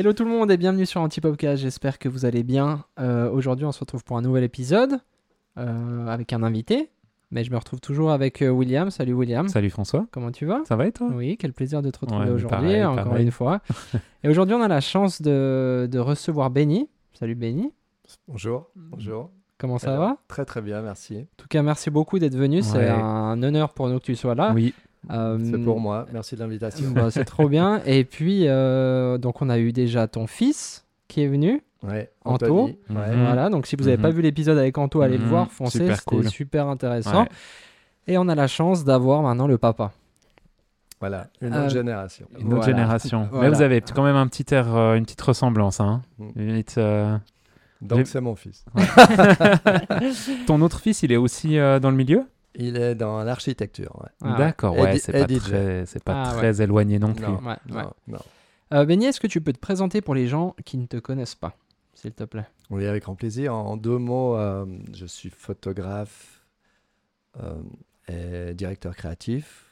Hello tout le monde et bienvenue sur Antipopcast. J'espère que vous allez bien. Euh, Aujourd'hui, on se retrouve pour un nouvel épisode euh, avec un invité. Mais je me retrouve toujours avec euh, William. Salut William. Salut François, Comment tu vas? Ça va et toi? Oui, quel plaisir de te retrouver Ouais, aujourd'hui, pareil, encore pareil. une fois. et aujourd'hui, on a la chance de, de recevoir Benny. Salut Benny. Bonjour, bonjour. Comment ça Alors, va? Très très bien, merci. En tout cas, merci beaucoup d'être venu. C'est un honneur pour nous que tu sois là. Oui, C'est pour moi, merci de l'invitation. bah, c'est trop bien. Et puis, euh, donc, on a eu déjà ton fils qui est venu. Ouais, Anto. Ouais. Mhm. Voilà, donc si vous n'avez Mhm. pas vu l'épisode avec Anto, allez le Mhm. voir, foncez, Super c'était cool. super intéressant. Ouais. Et on a la chance d'avoir maintenant le papa. Voilà, une Euh, autre génération. une autre Voilà. génération. Voilà. Mais vous avez quand même un petit air, euh, une petite ressemblance. Hein. Mm. Une petite, euh, Donc c'est mon fils. Ton autre fils, il est aussi euh, dans le milieu? Il est dans l'architecture. Ouais. Ah. D'accord, ouais, c'est pas très, c'est pas Ah très éloigné non plus. Non. Ouais, ouais. Non, non. Euh, Benny, est-ce que tu peux te présenter pour les gens qui ne te connaissent pas, s'il te plaît? Oui, avec grand plaisir. En, en deux mots, euh, je suis photographe euh, et directeur créatif.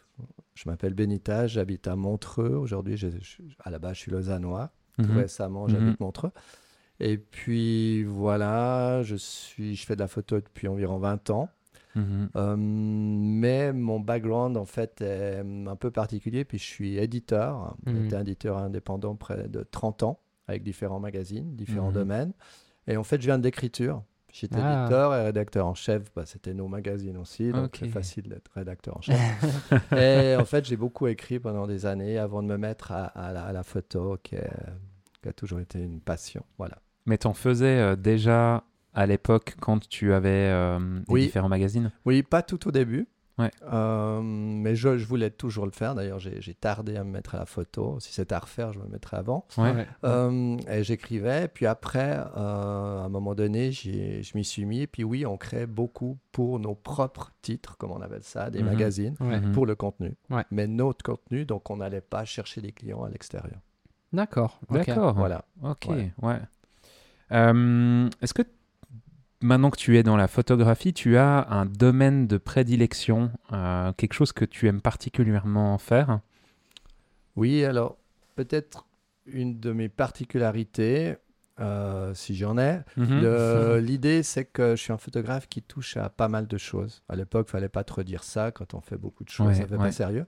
Je m'appelle Benita, j'habite à Montreux. Aujourd'hui, je- je- à la base, je suis lausannois. Tout Mhm. récemment, Mhm. j'habite Montreux. Et puis voilà, je, suis, je fais de la photo depuis environ 20 ans. Mhm. Euh, mais mon background, en fait, est un peu particulier. Puis je suis éditeur. Mhm. été éditeur indépendant près de 30 ans, avec différents magazines, différents Mhm. domaines. Et en fait, je viens de l'écriture. J'étais Ah. éditeur et rédacteur en chef. Bah, C'était nos magazines aussi, donc c'est facile d'être rédacteur en chef. et en fait, j'ai beaucoup écrit pendant des années avant de me mettre à, à la, à la photo, qui, est- qui a toujours été une passion. Voilà. Mais t'en faisais euh, déjà à l'époque quand tu avais euh, les Oui. différents magazines? Oui, pas tout au début. Ouais. Euh, mais je, je voulais toujours le faire. D'ailleurs, j'ai tardé à me mettre à la photo. Si c'était à refaire, je me mettrais avant. Ouais. Euh, et j'écrivais. Puis après, euh, à un moment donné, je m'y suis mis. Et puis oui, on crée beaucoup pour nos propres titres, comme on appelle ça, des Mhm. magazines, Ouais. Mhm. pour le contenu. Ouais. Mais notre contenu, donc on n'allait pas chercher des clients à l'extérieur. D'accord. D'accord. Voilà. Ok, Ouais. ouais. Euh, Est-ce que maintenant que tu es dans la photographie, tu as un domaine de prédilection, euh, quelque chose que tu aimes particulièrement faire? Oui, alors peut-être une de mes particularités, euh, si j'en ai, Mhm. L'idée, c'est que je suis un photographe qui touche à pas mal de choses. À l'époque, il fallait pas trop dire ça. Quand on fait beaucoup de choses, Ouais, ça fait ouais. pas sérieux.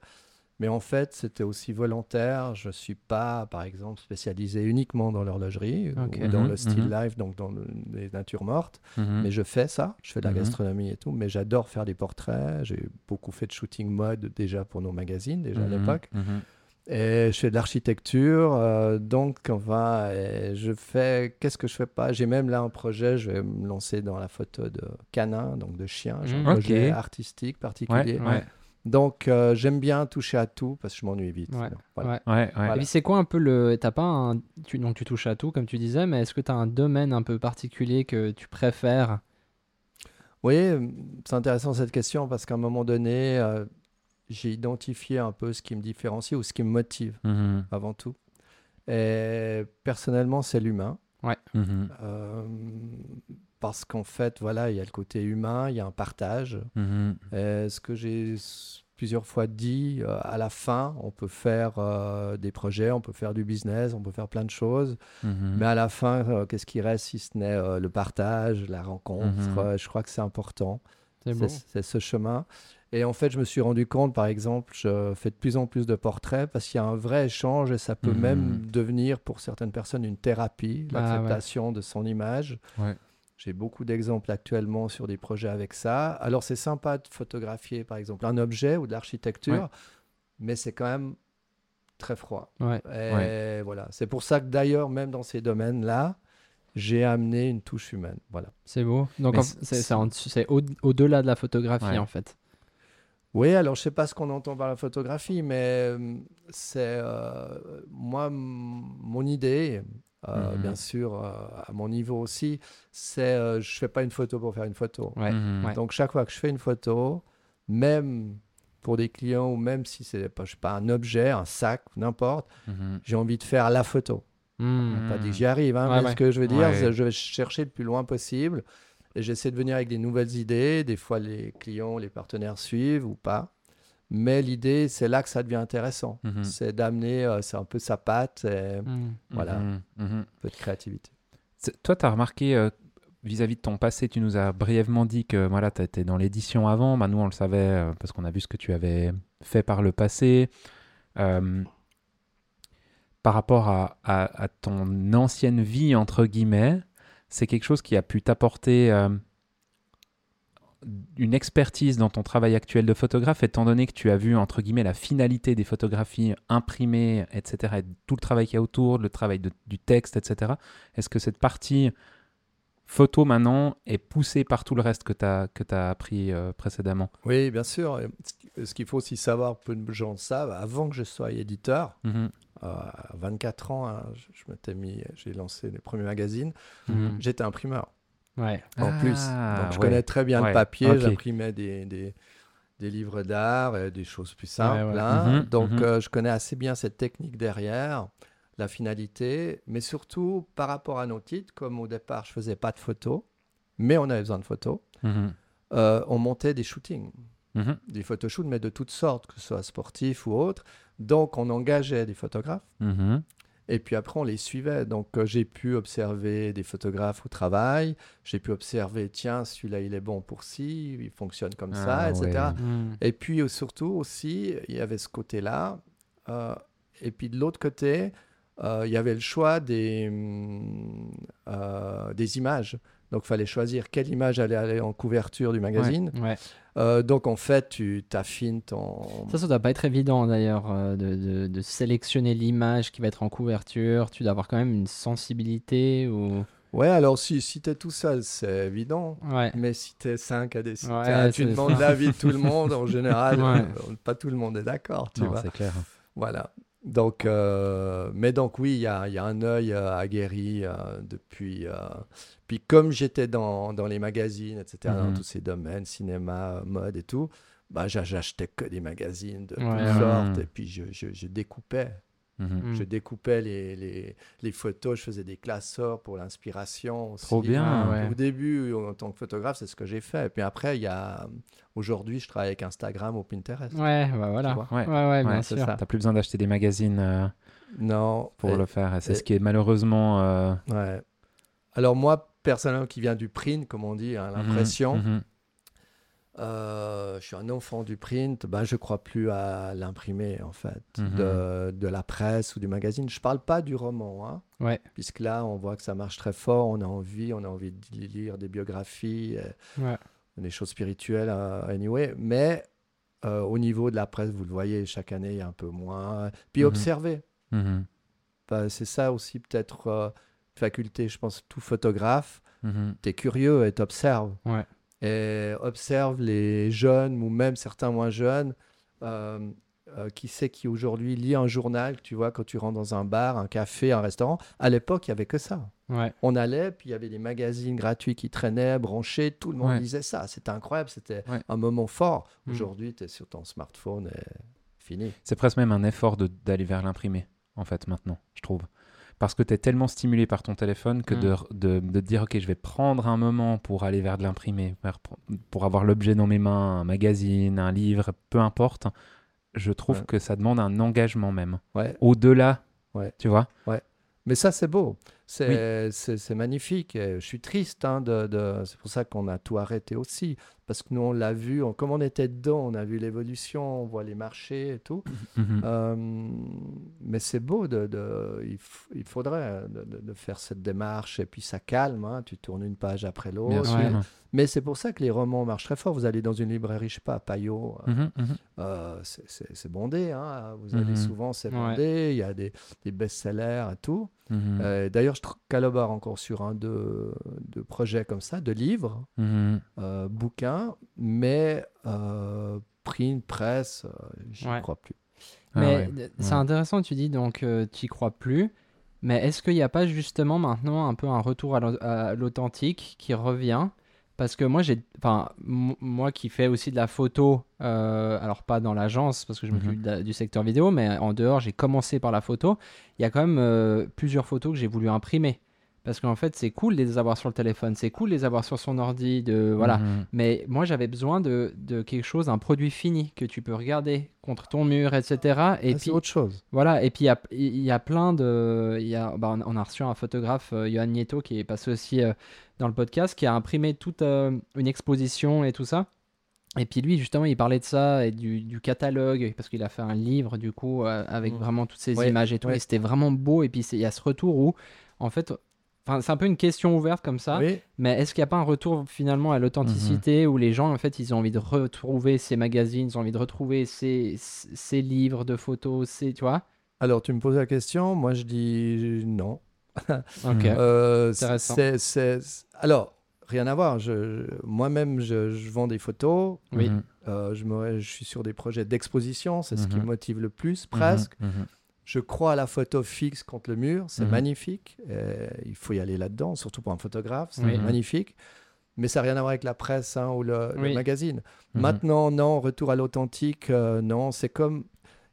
Mais en fait, c'était aussi volontaire. Je suis pas, par exemple, spécialisé uniquement dans l'horlogerie ou dans Mhm, le style mhm. life, donc dans le- les natures mortes. Mhm. Mais je fais ça. Je fais de la Mhm. gastronomie et tout. Mais j'adore faire des portraits. J'ai beaucoup fait de shooting mode déjà pour nos magazines, déjà à Mhm, l'époque. mhm. Et je fais de l'architecture, euh, donc enfin, je fais. Qu'est-ce que je fais pas? J'ai même là un projet, je vais me lancer dans la photo de canins, donc de chiens. J'ai Mhm. un projet artistique particulier. Ouais, ouais. Donc euh, j'aime bien toucher à tout parce que je m'ennuie vite. Ouais, sinon. Voilà. ouais. Ouais, ouais. Voilà. Et puis c'est quoi un peu le. T'as pas un. Tu... Donc tu touches à tout, comme tu disais, mais est-ce que tu as un domaine un peu particulier que tu préfères? Oui, euh, c'est intéressant cette question parce qu'à un moment donné, euh, j'ai identifié un peu ce qui me différencie ou ce qui me motive Mhm, avant tout. Et personnellement, c'est l'humain. mhm, Euh, parce qu'en fait, voilà, il y a le côté humain, il y a un partage. mhm. Et ce que j'ai plusieurs fois dit, euh, à la fin, on peut faire euh, des projets, on peut faire du business, on peut faire plein de choses. Mhm. Mais à la fin, euh, qu'est-ce qui reste si ce n'est euh, le partage, la rencontre Mhm. Euh, Je crois que c'est important. C'est ce chemin. Et en fait, je me suis rendu compte, par exemple, je fais de plus en plus de portraits parce qu'il y a un vrai échange et ça peut même devenir pour certaines personnes une thérapie, Ah ouais. l'acceptation de son image. Ouais. J'ai beaucoup d'exemples actuellement sur des projets avec ça. Alors, c'est sympa de photographier, par exemple, un objet ou de l'architecture, Ouais. mais c'est quand même très froid. Ouais. Et voilà. C'est pour ça que d'ailleurs, même dans ces domaines-là, j'ai amené une touche humaine. Voilà. C'est beau. Donc c'est- au- au-delà de la photographie en fait. Oui, alors je sais pas ce qu'on entend par la photographie, mais euh, c'est euh, moi mon idée, euh, Mhm. bien sûr euh, à mon niveau aussi, c'est euh, je fais pas une photo pour faire une photo. Ouais. Mhm. ouais. Donc chaque fois que je fais une photo, même pour des clients ou même si c'est pas, je sais pas un objet, un sac, n'importe, Mhm. j'ai envie de faire la photo. Hmm. Pas dit que j'y arrive, hein, Ouais, mais ouais. ce que je veux dire, Ouais. c'est que je vais chercher le plus loin possible et j'essaie de venir avec des nouvelles idées. Des fois, les clients, les partenaires suivent ou pas. Mais l'idée, c'est là que ça devient intéressant. Mhm. C'est d'amener, euh, c'est un peu sa patte, et Mm. voilà. Mhm, mhm. un peu de créativité. C'est- Toi, tu as remarqué euh, vis-à-vis de ton passé, tu nous as brièvement dit que voilà, tu étais dans l'édition avant. Bah, nous, on le savait euh, parce qu'on a vu ce que tu avais fait par le passé. Euh, par rapport à, à- à ton ancienne vie, entre guillemets, c'est quelque chose qui a pu t'apporter euh, une expertise dans ton travail actuel de photographe, étant donné que tu as vu, entre guillemets, la finalité des photographies imprimées, etc., et tout le travail qu'il y a autour, le travail de- du texte, etc. Est-ce que cette partie photo maintenant est poussée par tout le reste que tu as, que as appris euh, précédemment? Oui, bien sûr. Ce qui- Ce qu'il faut aussi savoir, peu de gens le savent, avant que je sois éditeur, Mhm, euh, à 24 ans, hein, je, je m'étais mis, j'ai lancé les premiers magazines, Mhm. j'étais imprimeur Ouais. en Ah, plus. Donc je ouais. connais très bien Ouais, le papier, j'imprimais des, des, des livres d'art, et des choses plus simples. Ouais, ouais. hein. Mhm, Donc mhm. euh, je connais assez bien cette technique derrière, la finalité, mais surtout par rapport à nos titres, comme au départ je faisais pas de photos, mais on avait besoin de photos, Mhm, euh, on montait des shootings. des photoshoots, mais de toutes sortes, que ce soit sportifs ou autres. Donc, on engageait des photographes et puis après, on les suivait. Donc, euh, j'ai pu observer des photographes au travail. J'ai pu observer, tiens, celui-là, il est bon pour ci, il fonctionne comme ça, Ah, etc. ouais. Mm. Et puis, euh, surtout aussi, il y avait ce côté-là. Euh, et puis, de l'autre côté, euh, il y avait le choix des, hum, des images. Donc, il fallait choisir quelle image allait aller en couverture du magazine. Ouais. Euh, donc en fait, tu t'affines ton. Ça, ça doit pas être évident d'ailleurs euh, de, de- de sélectionner l'image qui va être en couverture. Tu dois avoir quand même une sensibilité ou. Ouais, alors si, si tu es tout seul, c'est évident. Ouais. Mais si tu es 5 à décider, tu demandes l'avis de tout le monde, en général, euh, pas tout le monde est d'accord, tu Non, vois. c'est clair. Voilà. Donc, euh, mais donc oui, il y a, il y a un œil euh, aguerri euh, depuis. euh, Puis comme j'étais dans, dans les magazines, etc., dans Mhm. tous ces domaines, cinéma, mode et tout, bah, j'a- j'achetais que des magazines de Ouais, toutes ouais. sortes Mhm. et puis je, je, je découpais. Mhm. Je découpais les, les, les photos, je faisais des classeurs pour l'inspiration. aussi. Trop bien. Ah ouais. Au début, en tant que photographe, c'est ce que j'ai fait. Et puis après, il y a... aujourd'hui, je travaille avec Instagram ou Pinterest. Ouais, bah voilà. Tu Ouais, Ouais. ouais, bien sûr. ça. T'as plus besoin d'acheter des magazines euh, Non. pour et- le faire. C'est et- ce qui est malheureusement. euh, Ouais. Alors moi, personnellement, qui vient du print, comme on dit, hein, l'impression, mhm, mhm. Euh, je suis un enfant du print, bah, je crois plus à l'imprimer, en fait, Mhm. de, de la presse ou du magazine. Je parle pas du roman, hein, Ouais. puisque là, on voit que ça marche très fort, on a envie, on a envie de lire des biographies, euh, Ouais. des choses spirituelles, euh, anyway, mais euh, au niveau de la presse, vous le voyez, chaque année, il y a un peu moins. Puis Mhm. observer. Mhm, c'est ça aussi peut-être euh, faculté, je pense, tout photographe. mhm. Tu es curieux et t'observes. Ouais. Et observe les jeunes ou même certains moins jeunes. euh, euh, qui sait qui aujourd'hui lit un journal, tu vois, quand tu rentres dans un bar, un café, un restaurant. À l'époque, il n'y avait que ça. Ouais. On allait, puis il y avait des magazines gratuits qui traînaient, branchés, tout le monde Ouais. lisait ça. C'était incroyable, c'était Ouais. un moment fort. Mm. Aujourd'hui, tu es sur ton smartphone et fini. C'est presque même un effort d'aller vers l'imprimé, en fait, maintenant, je trouve. Parce que tu es tellement stimulé par ton téléphone que Mm. de, de, de te dire, OK, je vais prendre un moment pour aller vers de l'imprimé, pour avoir l'objet dans mes mains, un magazine, un livre, peu importe, je trouve Ouais. que ça demande un engagement même. Ouais. Au-delà, Ouais. tu vois Mais ça, c'est beau. C'est c'est magnifique. Et je suis triste. hein, de, de- C'est pour ça qu'on a tout arrêté aussi. Parce que nous, on l'a vu. on- comme on était dedans, on a vu l'évolution, on voit les marchés et tout. Mhm. Euh, mais c'est beau. De, de- il, il faudrait de, de- faire cette démarche. Et puis ça calme. hein, Tu tournes une page après l'autre. Ouais. Mais c'est pour ça que les romans marchent très fort. Vous allez dans une librairie, je sais pas, Payot. euh, mhm. euh, c'est- bondé. hein, Vous allez souvent, c'est bondé. Il y a des, des best-sellers et tout. Euh, D'ailleurs, je collabore encore sur un de, de projets comme ça, de livres, Mhm. euh, bouquins, mais euh, print, presse, euh, j'y Ouais. crois plus. Ah Mais ouais. c'est ouais. intéressant, tu dis donc euh, tu y crois plus. Mais est-ce qu'il n'y a pas justement maintenant un peu un retour à l'authentique qui revient Parce que moi, j'ai, enfin, moi qui fais aussi de la photo, euh, alors pas dans l'agence parce que je Mhm. m'occupe la- du secteur vidéo, mais en dehors, j'ai commencé par la photo. Il y a quand même euh, plusieurs photos que j'ai voulu imprimer Parce qu'en fait, c'est cool de les avoir sur le téléphone, c'est cool de les avoir sur son ordi, de voilà. Mhm. Mais moi, j'avais besoin de, de quelque chose, un produit fini que tu peux regarder contre ton mur, etc. Et Ah, puis autre chose. voilà. Et puis il y y a plein de, il y a, bah, on- on a reçu un photographe, euh, Johan Nieto, qui est passé aussi euh, dans le podcast, qui a imprimé toute euh, une exposition et tout ça. Et puis lui, justement, il parlait de ça et du, du catalogue, parce qu'il a fait un livre, du coup, euh, avec Mm. vraiment toutes ces Ouais, images et tout. ouais. Et c'était vraiment beau. Et puis il y a ce retour où, en fait, c'est un peu une question ouverte comme ça. Oui, Mais est-ce qu'il n'y a pas un retour finalement à l'authenticité où les gens, en fait, ils ont envie de retrouver ces magazines, ils ont envie de retrouver ces, ces livres de photos, ces, tu vois? Alors tu me poses la question, moi je dis non. Ok. Euh, Intéressant. c'est- c'est- Alors, rien à voir. Je, je- Moi-même, je, je vends des photos. Oui. Mhm. Euh, je, me- je suis sur des projets d'exposition. C'est ce qui Mhm. me motive le plus, presque. Mhm. Mhm. Je crois à la photo fixe contre le mur. C'est Mhm. magnifique. Euh, il faut y aller là-dedans, surtout pour un photographe. C'est Oui. magnifique. Mais ça n'a rien à voir avec la presse hein, ou le, le Oui. magazine. Mhm. Maintenant, non, retour à l'authentique, euh, non. C'est comme.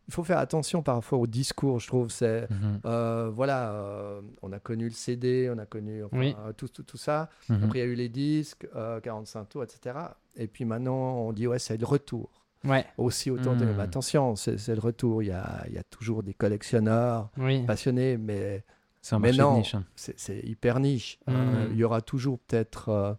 Il faut faire attention parfois au discours, je trouve. C'est. Mhm. Euh, voilà, euh, on a connu le CD, on a connu enfin, Oui. euh, tout, tout, tout ça. Mhm. Après, il y a eu les disques, euh, 45 tours, etc. Et puis maintenant, on dit, ouais, c'est le retour. Ouais, Aussi autant de... Mais attention, c'est le retour. Il y a, il y a toujours des collectionneurs oui. passionnés, mais C'est un Mais non. niche. hein. c'est hyper niche. Euh, il y aura toujours peut-être euh,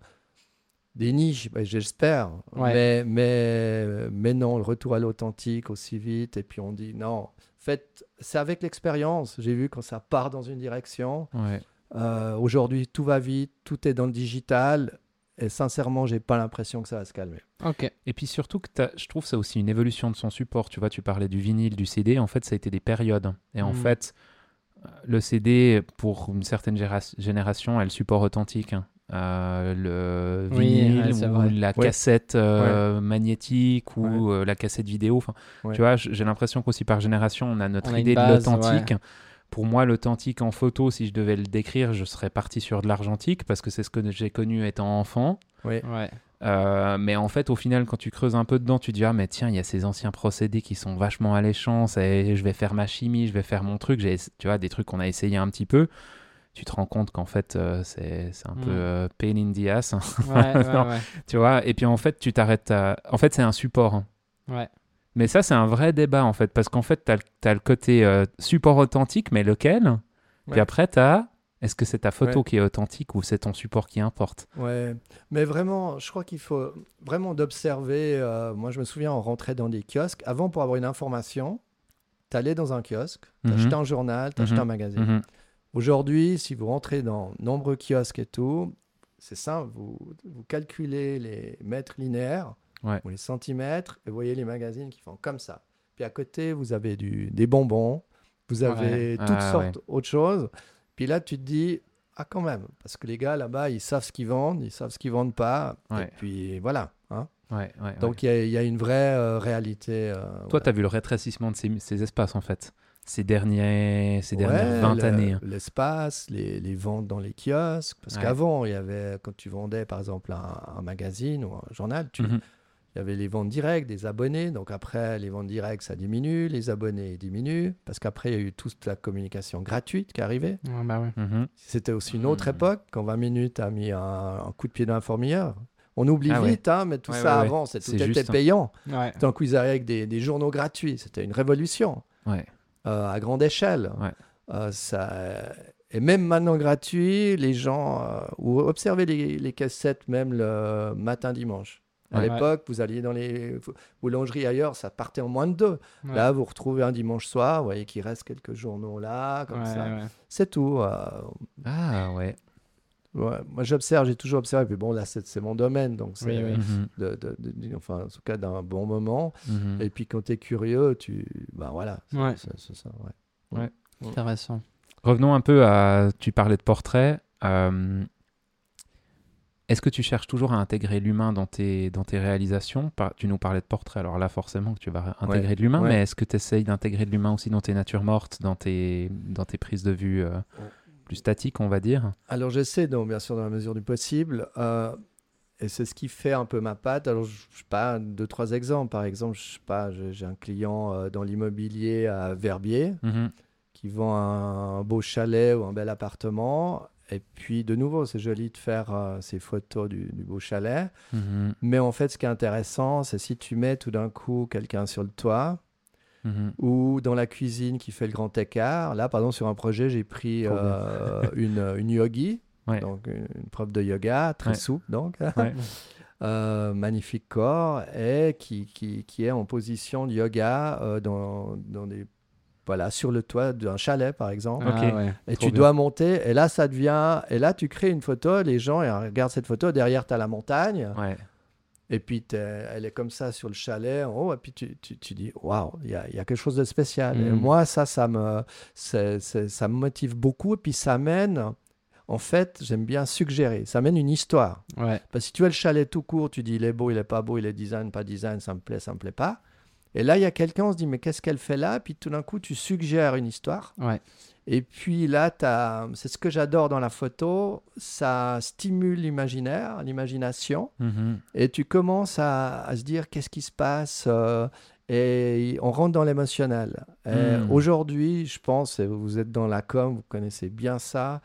des niches, ben, j'espère. Ouais. Mais, mais, mais non, le retour à l'authentique aussi vite. Et puis on dit, non, en fait, c'est avec l'expérience. J'ai vu quand ça part dans une direction. Ouais. Euh, Aujourd'hui, tout va vite, tout est dans le digital. Et sincèrement, j'ai pas l'impression que ça va se calmer. Ok. Et puis surtout que je trouve ça aussi une évolution de son support. Tu vois, tu parlais du vinyle, du CD. En fait, ça a été des périodes. Et en Mm. fait, euh, le CD, pour une certaine génération, a le support authentique. Euh, le Oui, vinyle ouais, ou la Ouais. cassette euh, magnétique ou euh, la cassette vidéo. Enfin, Ouais. Tu vois, j'ai l'impression qu'aussi par génération, on a notre On a une idée base, de l'authentique. Pour moi, l'authentique en photo, si je devais le décrire, je serais parti sur de l'argentique parce que c'est ce que j'ai connu étant enfant. Oui. Ouais. Euh, mais en fait, au final, quand tu creuses un peu dedans, tu te dis ah mais tiens, il y a ces anciens procédés qui sont vachement alléchants. c'est- Je vais faire ma chimie, je vais faire mon truc. J'ai, tu vois, des trucs qu'on a essayé un petit peu. Tu te rends compte qu'en fait, euh, c'est, un peu euh, pain in the ass, hein, Ouais, ouais, Non. ouais. tu vois. Et puis en fait, tu t'arrêtes. à- En fait, c'est un support. hein. Ouais. Mais ça, c'est un vrai débat en fait, parce qu'en fait, tu as, le côté euh, support authentique, mais lequel? Puis après, tu as est-ce que c'est ta photo qui est authentique ou c'est ton support qui importe? Ouais, mais vraiment, je crois qu'il faut vraiment d'observer. euh, moi, je me souviens, on rentrait dans des kiosques. Avant, pour avoir une information, tu allais dans un kiosque, tu Mhm. un journal, tu achetais Mhm. un magazine. Aujourd'hui, si vous rentrez dans nombreux kiosques et tout, c'est simple, vous, vous calculez les mètres linéaires Ouais. ou les centimètres et vous voyez les magazines qui font comme ça. Puis à côté, vous avez du, des bonbons, vous avez Ouais. toutes Ah, sortes autre choses. Puis là, tu te dis, ah quand même, parce que les gars là-bas, ils savent ce qu'ils vendent, ils savent ce qu'ils vendent pas. Et Ouais. puis voilà. hein. Ouais, ouais, ouais. Donc il y a- il y, a une vraie euh, réalité. euh, Toi, voilà. tu as vu le rétrécissement de ces, ces espaces en fait, ces, derniers, ces dernières Ouais, 20 le- années. hein. L'espace, les, les ventes dans les kiosques. Parce Ouais. qu'avant, il y avait, quand tu vendais par exemple un, un magazine ou un journal, tu, Mhm. il y avait les ventes directes des abonnés. Donc après, les ventes directes, ça diminue, les abonnés diminuent. Parce qu'après, il y a eu toute la communication gratuite qui est arrivée. Ouais, bah ouais. Mhm. C'était aussi une autre Mhm. époque, quand 20 minutes a mis un, un coup de pied dans la fourmilière. On oublie Ah ouais. vite, hein, mais tout Ouais, ça avant, tout était juste, hein. payant. Ouais. Tant qu'ils arrivaient avec des, des journaux gratuits, c'était une révolution Ouais. Euh, à grande échelle. Ouais. Euh, ça, et même maintenant gratuit, les gens, euh, ou observez les, les cassettes même le matin dimanche. À Ouais. l'époque, vous alliez dans les boulangeries ailleurs, ça partait en moins de deux. Ouais. Là, vous retrouvez un dimanche soir, vous voyez qu'il reste quelques journaux là, comme Ouais, ça. ouais. C'est tout. euh, Ah ouais. Ouais. Moi, j'observe, j'ai toujours observé. Puis bon, là, c'est mon domaine, donc c'est Oui, oui. Mhm. de- de- de- enfin, en tout cas d'un bon moment. Mhm. Et puis quand tu es curieux, tu. Ben voilà. c'est- Ouais. c'est- c'est ça, ouais. Intéressant. Revenons un peu à. Tu parlais de portrait. euh, Est-ce que tu cherches toujours à intégrer l'humain dans tes, dans tes réalisations? Par- Tu nous parlais de portrait, alors là forcément que tu vas intégrer Ouais. de l'humain, Ouais. mais est-ce que tu essayes d'intégrer de l'humain aussi dans tes natures mortes, dans tes, dans tes prises de vue euh, plus statiques, on va dire Alors j'essaie, donc bien sûr dans la mesure du possible, euh, et c'est ce qui fait un peu ma patte. Alors je sais pas, deux trois exemples. Par exemple, je sais pas, j'ai un client euh, dans l'immobilier à Verbier Mhm. qui vend un, beau chalet ou un bel appartement. Et puis, de nouveau, c'est joli de faire euh, ces photos du, du beau chalet. Mhm. Mais en fait, ce qui est intéressant, c'est si tu mets tout d'un coup quelqu'un sur le toit Mhm. ou dans la cuisine qui fait le grand écart. Là, par exemple, sur un projet, j'ai pris Trop bien. euh, une, une yogi, Ouais. donc une, une prof de yoga, très Ouais. souple, donc. Ouais. Euh, magnifique corps, et qui, qui, qui est en position de yoga euh, dans, dans des, voilà, sur le toit d'un chalet, par exemple. Ah. Et Trop tu bien. dois monter, et là, ça devient. Et là, tu crées une photo, les gens regardent cette photo, derrière, tu as la montagne. Et puis elle est comme ça sur le chalet en haut, et puis tu, tu, tu dis, waouh, il y a, y a quelque chose de spécial. Et Mm. moi, ça, ça me, c'est- ça me motive beaucoup, et puis ça mène. En fait, j'aime bien suggérer. Ça mène une histoire. Ouais. Parce que si tu as le chalet tout court, tu dis il est beau, il est pas beau, il est design, pas design, ça me plaît, ça me plaît pas. Et là, il y a quelqu'un, on se dit mais qu'est-ce qu'elle fait là? Puis tout d'un coup, tu suggères une histoire. Ouais. Et puis là, c'est ce que j'adore dans la photo, ça stimule l'imaginaire, l'imagination, Mhm. et tu commences à, à se dire qu'est-ce qui se passe, euh, et on rentre dans l'émotionnel. Et Mm. Aujourd'hui, je pense, et vous êtes dans la com, vous connaissez bien ça,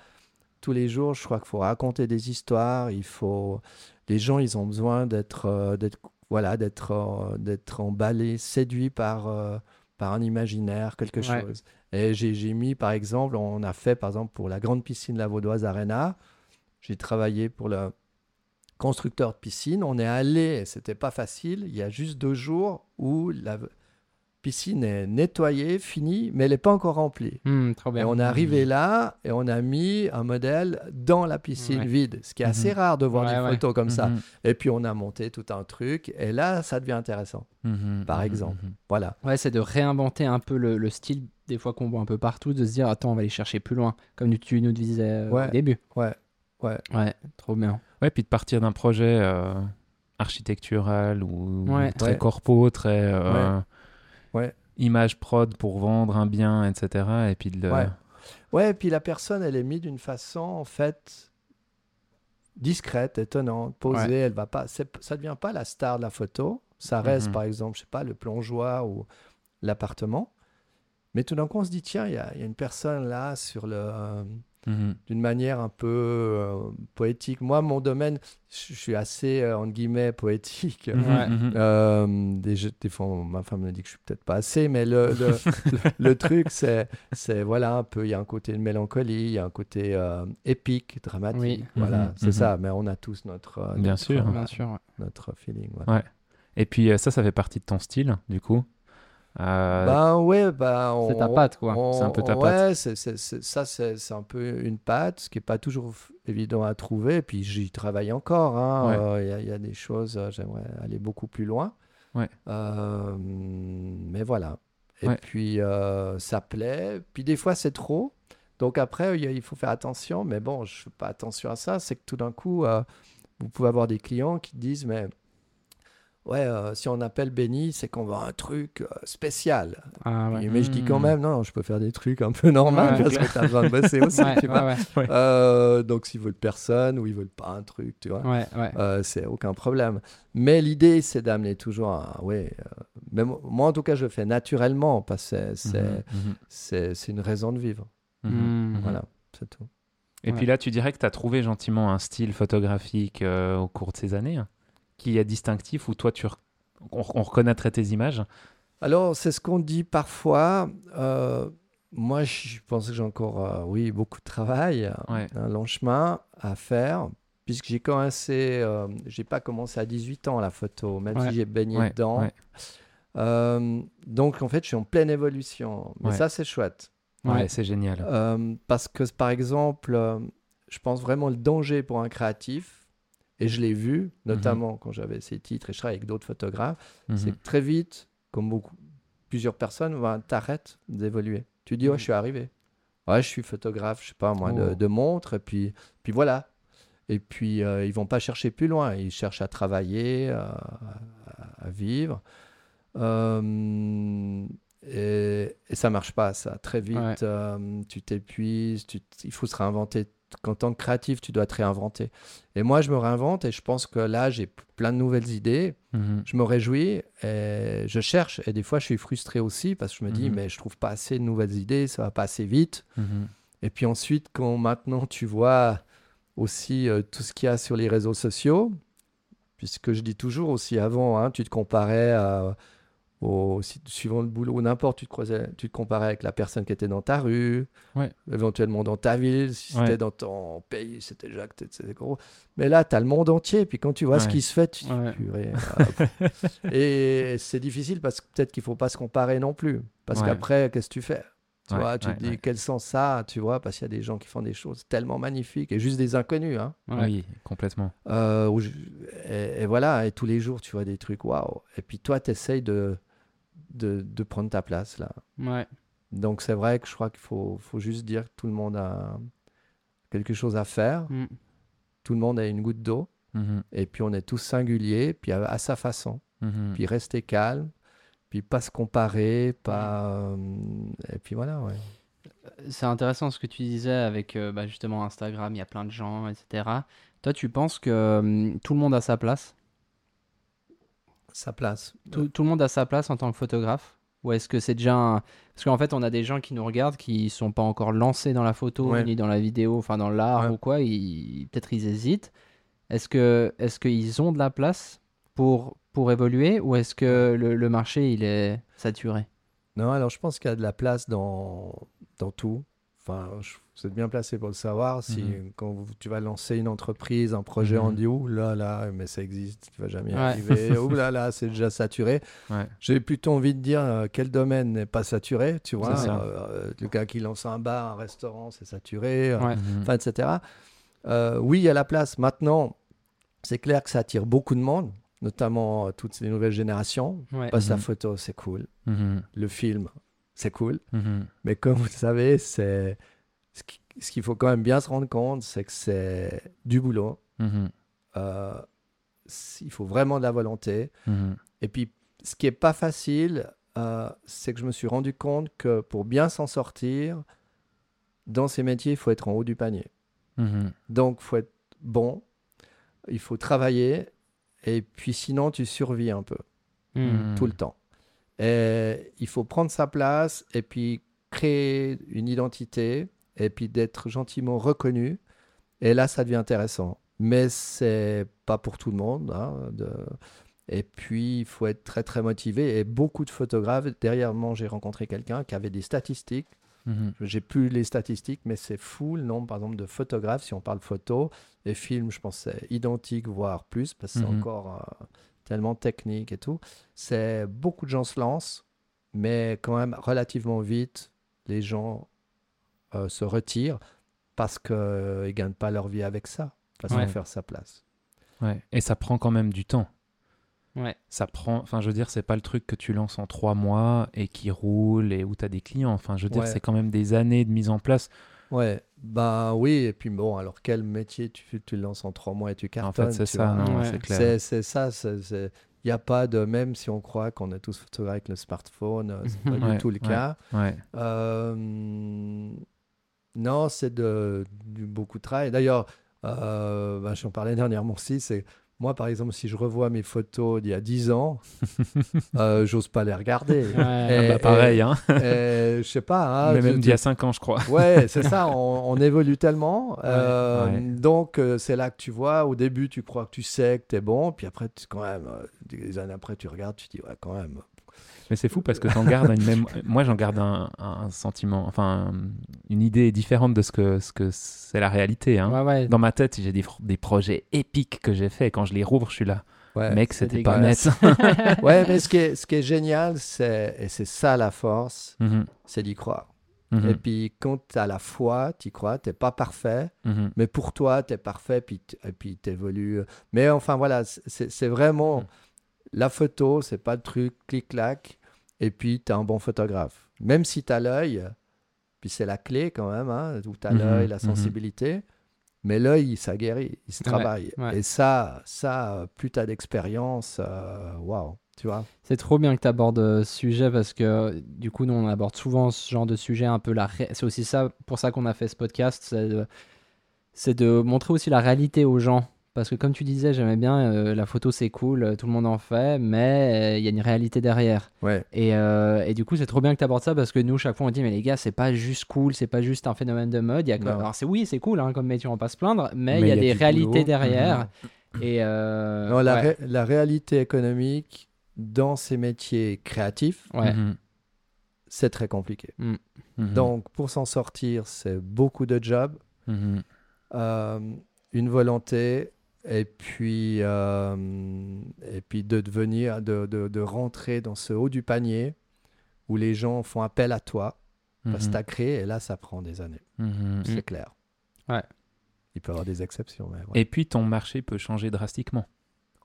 tous les jours, je crois qu'il faut raconter des histoires, il faut... Les gens, ils ont besoin d'être euh, voilà, d'être euh, d'être emballés, séduits par, par un imaginaire, quelque Ouais. chose. Et j'ai mis, par exemple, on a fait, par exemple, pour la grande piscine La Vaudoise Arena, j'ai travaillé pour le constructeur de piscine. On est allé, et c'était pas facile, il y a juste deux jours où la piscine est nettoyée, finie, mais elle n'est pas encore remplie. Hmm, trop Et on est arrivé là et on a mis un modèle dans la piscine Ouais. vide, ce qui est assez Mhm. rare de voir Ouais, des ouais. photos comme ça. Mhm. Et puis on a monté tout un truc et là, ça devient intéressant. Mhm. Par exemple. Voilà. Ouais, c'est de réinventer un peu le, le style des fois qu'on voit un peu partout, de se dire attends, on va aller chercher plus loin, comme tu nous disais euh, Ouais. au début. Ouais, ouais. Ouais, trop bien. Ouais, puis de partir d'un projet euh, architectural ou Ouais. très Ouais. corpo, très euh, Ouais. image prod pour vendre un bien, etc. Et puis de le... Ouais. Ouais, et puis la personne, elle est mise d'une façon, en fait, discrète, étonnante, posée. Ouais. Elle va pas, ça devient pas la star de la photo. Ça reste, Mhm. par exemple, je sais pas, le plongeoir ou l'appartement. Mais tout d'un coup, on se dit, tiens, il y, a il y a une personne là sur le, euh, Mhm. d'une manière un peu euh, poétique. Moi, mon domaine, je suis assez, euh, entre guillemets, poétique. Mhm. Ouais. Mhm. Euh, des, jeux- des fois, ma femme me dit que je suis peut-être pas assez, mais le, le, le- le truc, c'est, c'est voilà un peu, il y a un côté de mélancolie, il y a un côté euh, épique, dramatique, Oui. voilà, c'est ça. Mais on a tous notre, euh, Bien notre, sûr. euh, Bien sûr. ouais. notre feeling. ouais. Ouais. Et puis euh, ça, ça fait partie de ton style, du coup. Euh, Ben ouais, on- C'est ta patte, quoi. C'est un peu ta Ouais, c'est, c'est- c'est- ça c'est, un peu une patte, ce qui est pas toujours évident à trouver. Et puis j'y travaille encore. hein. Ouais. Euh, Il y a- il y, a des choses, euh, j'aimerais aller beaucoup plus loin. Ouais. Euh, mais voilà. Et puis ça plaît. Puis des fois c'est trop. Donc après il faut faire attention. Mais bon, je fais pas attention à ça. C'est que tout d'un coup, vous pouvez avoir des clients qui disent mais ouais, euh, si on appelle Benny, c'est qu'on veut un truc euh, spécial. Ah, ouais. Mais je dis quand Hmm. même, non, je peux faire des trucs un peu normaux Ouais, parce que tu as besoin de bosser aussi, Ouais, tu vois. Euh, donc s'ils veulent personne ou ils veulent pas un truc, tu vois, Ouais, ouais. euh, c'est aucun problème. Mais l'idée, c'est d'amener toujours un... Ouais, euh, mais mo- moi, en tout cas, je le fais naturellement parce que c'est, c'est, c'est, c'est une raison de vivre. mhm, Mhm. mhm. Voilà, c'est tout. Et Ouais. puis là, tu dirais que tu as trouvé gentiment un style photographique euh, au cours de ces années hein, qui est distinctif où toi, tu re- on, on reconnaîtrait tes images? Alors, c'est ce qu'on dit parfois. Euh, moi, je pense que j'ai encore, euh, oui, beaucoup de travail, Ouais. un long chemin à faire, puisque j'ai commencé, euh, j'ai pas commencé à 18 ans la photo, même Ouais. si j'ai baigné Ouais, dedans. ouais. Euh, donc, en fait, je suis en pleine évolution. Mais Ouais. ça, c'est chouette. Ouais, Ouais. c'est génial. Euh, parce que, par exemple, euh, je pense vraiment le danger pour un créatif, et je l'ai vu, notamment quand j'avais ces titres, et je travaille avec d'autres photographes, c'est Mhm. que très vite, comme beaucoup, plusieurs personnes, ben, t'arrêtes d'évoluer. Tu dis, ouais, je suis arrivé. Ouais, je suis photographe, je sais pas moi, de, Oh. de montres, et puis, puis voilà. Et puis, euh, ils vont pas chercher plus loin. Ils cherchent à travailler, euh, à, à vivre. Euh, et, et ça marche pas, ça. Très vite, Ouais. euh, tu t'épuises, il faut se réinventer. En tant que créatif, tu dois te réinventer. Et moi, je me réinvente et je pense que là, j'ai plein de nouvelles idées. Mhm. Je me réjouis et je cherche. Et des fois, je suis frustré aussi parce que je me dis, Mhm. mais je trouve pas assez de nouvelles idées, ça va pas assez vite. Mhm. Et puis ensuite, quand maintenant tu vois aussi euh, tout ce qu'il y a sur les réseaux sociaux, puisque je dis toujours aussi avant, hein, tu te comparais à, au, si- suivant le boulot, n'importe, tu te, croisais, tu te comparais avec la personne qui était dans ta rue, Ouais. éventuellement dans ta ville, si Ouais. c'était dans ton pays, c'était que c'était gros. Mais là, tu as le monde entier, puis quand tu vois ce qui se fait, tu te dis, Ouais. purée, ah. Et c'est difficile parce que peut-être qu'il faut pas se comparer non plus. Parce Ouais. qu'après, qu'est-ce que tu fais? Tu Ouais, vois, tu ouais, te dis ouais. quel sens ça a, tu vois, parce qu'il y a des gens qui font des choses tellement magnifiques et juste des inconnus, hein. Ouais. Oui, complètement. Euh, et, et voilà, et tous les jours, tu vois des trucs, waouh. Et puis toi, tu essayes de, de, de prendre ta place là. Ouais. Donc c'est vrai que je crois qu'il faut, faut juste dire que tout le monde a quelque chose à faire, Mm. tout le monde a une goutte d'eau, Mhm, et puis on est tous singuliers, puis à, à sa façon, mhm. puis rester calme, puis pas se comparer, pas... euh, et puis voilà, ouais. C'est intéressant ce que tu disais avec euh, bah, justement Instagram, il y a plein de gens, etc. Toi, tu penses que hum, tout le monde a sa place? Sa place. tout, tout le monde a sa place en tant que photographe Ou est-ce que c'est déjà un... Parce qu'en fait, on a des gens qui nous regardent qui sont pas encore lancés dans la photo, Ouais. ni dans la vidéo, enfin dans l'art Ouais. ou quoi. Ils... Peut-être ils hésitent. Est-ce que est-ce qu'ils ont de la place pour, pour évoluer ou est-ce que le, le marché il est saturé? Non, alors je pense qu'il y a de la place dans, dans tout. Enfin, je- vous êtes bien placé pour le savoir. Si Mhm. quand vous- tu vas lancer une entreprise, un projet, on dit ouh là là, mais ça existe, tu vas jamais Ouais. arriver. ouh là là, c'est déjà saturé. Ouais. J'ai plutôt envie de dire euh, quel domaine n'est pas saturé, tu vois. Euh, le gars qui lance un bar, un restaurant, c'est saturé, euh, Ouais. Mhm. enfin, etc. Euh, oui, il y a la place. Maintenant, c'est clair que ça attire beaucoup de monde, notamment euh, toutes ces nouvelles générations. Que la Mhm. photo, c'est cool. Le film, c'est cool. Mhm. Mais comme vous le savez, c'est ce qui- ce qu'il faut quand même bien se rendre compte, c'est que c'est du boulot. Mhm. Euh, il faut vraiment de la volonté. Mhm. Et puis, ce qui est pas facile, euh, c'est que je me suis rendu compte que pour bien s'en sortir, dans ces métiers, il faut être en haut du panier. Donc, il faut être bon, il faut travailler, et puis sinon, tu survis un peu Hmm. Mhm. tout le temps. Et il faut prendre sa place et puis créer une identité et puis d'être gentiment reconnu. Et là, ça devient intéressant. Mais c'est pas pour tout le monde. hein, de- Et puis, il faut être très, très motivé. Et beaucoup de photographes, derrière moi, j'ai rencontré quelqu'un qui avait des statistiques. Mhm. J'ai plus les statistiques, mais c'est fou le nombre, par exemple, de photographes. Si on parle photo, les films, je pense, c'est identique, voire plus, parce que c'est Mhm. encore euh, tellement technique et tout. C'est beaucoup de gens se lancent, mais quand même relativement vite, les gens euh, se retirent parce qu'ils ne gagnent pas leur vie avec ça, parce Ouais. faire sa place. Ouais. Et ça prend quand même du temps. Ouais. Ça prend, enfin, je veux dire, c'est pas le truc que tu lances en trois mois et qui roule et où tu as des clients. Enfin, je veux dire, Ouais. c'est quand même des années de mise en place. Ouais, bah oui, et puis bon, alors quel métier tu, tu le lances en trois mois et tu en cartonnes fait, c'est ça, Ouais. c'est clair. C'est c'est ça, il n'y a pas de, même si on croit qu'on est tous photographes avec le smartphone, euh, c'est pas Ouais, du tout le ouais. cas. Ouais. Euh, non, c'est de, du beaucoup de travail. D'ailleurs, euh, ben, j'en parlais dernièrement aussi, c'est moi par exemple, si je revois mes photos d'il y a 10 ans, euh, j'ose pas les regarder. Ouais. Ah Et- bah, pareil, hein. et je sais pas. hein, Mais même d'il y a 5 ans, je crois. Ouais, c'est ça, on, on évolue tellement. euh, ouais. Donc, euh, c'est là que tu vois, au début, tu crois que tu sais que tu es bon, puis après, tu, quand même, des années après, tu regardes, tu te dis, ouais, quand même. Mais c'est fou parce que t'en gardes une même. Moi, j'en garde un, un sentiment, enfin, une idée différente de ce que ce que c'est la réalité. Hein. Ouais, ouais. Dans ma tête, j'ai des, projets épiques que j'ai fait. Quand je les rouvre, je suis là. Ouais, Mec, c'était pas net. ouais mais ce qui est, ce qui est génial, c'est, et c'est ça la force, Mhm, c'est d'y croire. mhm, Et puis, quand tu as la foi, tu crois, tu pas parfait, mhm. mais pour toi, tu es parfait, puis et puis tu évolues. Mais enfin, voilà, c'est, c'est vraiment. La photo, c'est pas le truc clic-clac, et puis tu es un bon photographe. Même si tu as l'œil, puis c'est la clé quand même, hein, où tu as Mhm, l'œil, la mhm. sensibilité. Mais l'œil, ça guérit, il se travaille. ouais. Et ça, ça, plus tu as d'expérience, euh, waouh, tu vois. C'est trop bien que tu abordes ce sujet parce que du coup, nous, on aborde souvent ce genre de sujet un peu la. ré- C'est aussi ça pour ça qu'on a fait ce podcast, c'est de... c'est de montrer aussi la réalité aux gens Parce que comme tu disais, j'aimais bien, euh, la photo c'est cool, euh, tout le monde en fait, mais euh, il y a une réalité derrière. Ouais. Et, euh, et du coup, c'est trop bien que tu abordes ça parce que nous, chaque fois, on dit, mais les gars, c'est pas juste cool, c'est pas juste un phénomène de mode. Il y a, alors, c'est oui, c'est cool hein, comme métier, on va pas se plaindre, mais, il y a il y a des réalités boulot. derrière. Et euh, Non, la, ouais, ré- la réalité économique dans ces métiers créatifs, ouais. Mhm. c'est très compliqué. Mhm. Donc, pour s'en sortir, c'est beaucoup de jobs, Mhm. euh, une volonté, et puis, euh, et puis de devenir, de, de, de rentrer dans ce haut du panier où les gens font appel à toi parce que Mhm. tu as créé, et là, ça prend des années, Mhm. c'est clair. Ouais. Il peut y avoir des exceptions. mais ouais. Et puis ton marché peut changer drastiquement